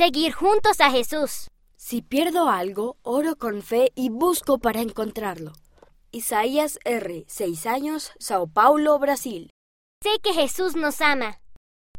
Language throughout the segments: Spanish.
Seguir juntos a Jesús. Si pierdo algo, oro con fe y busco para encontrarlo. Isaías R., 6 años, Sao Paulo, Brasil. Sé que Jesús nos ama.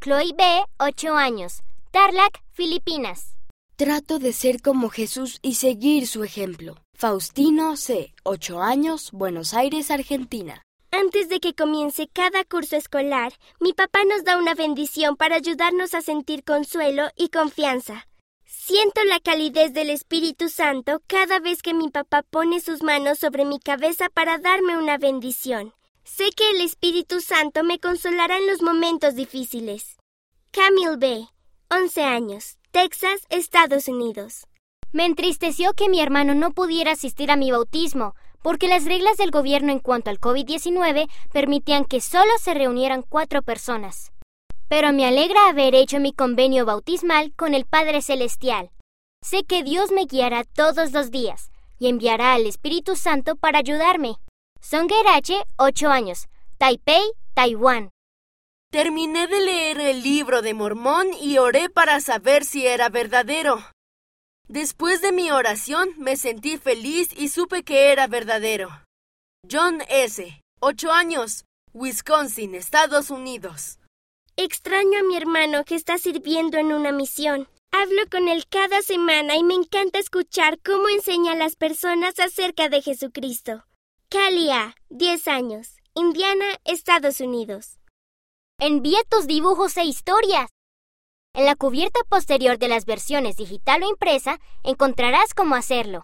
Chloe B., 8 años, Tarlac, Filipinas. Trato de ser como Jesús y seguir su ejemplo. Faustino C., 8 años, Buenos Aires, Argentina. Antes de que comience cada curso escolar, mi papá nos da una bendición para ayudarnos a sentir consuelo y confianza. Siento la calidez del Espíritu Santo cada vez que mi papá pone sus manos sobre mi cabeza para darme una bendición. Sé que el Espíritu Santo me consolará en los momentos difíciles. Camille B., 11 años, Texas, Estados Unidos. Me entristeció que mi hermano no pudiera asistir a mi bautismo, porque las reglas del gobierno en cuanto al COVID-19 permitían que solo se reunieran cuatro personas. Pero me alegra haber hecho mi convenio bautismal con el Padre Celestial. Sé que Dios me guiará todos los días y enviará al Espíritu Santo para ayudarme. Songer H., 8 años, Taipei, Taiwán. Terminé de leer el libro de Mormón y oré para saber si era verdadero. Después de mi oración me sentí feliz y supe que era verdadero. John S., 8 años, Wisconsin, Estados Unidos. Extraño a mi hermano que está sirviendo en una misión. Hablo con él cada semana y me encanta escuchar cómo enseña a las personas acerca de Jesucristo. Kalia, 10 años, Indiana, Estados Unidos. Envía tus dibujos e historias. En la cubierta posterior de las versiones digital o impresa encontrarás cómo hacerlo.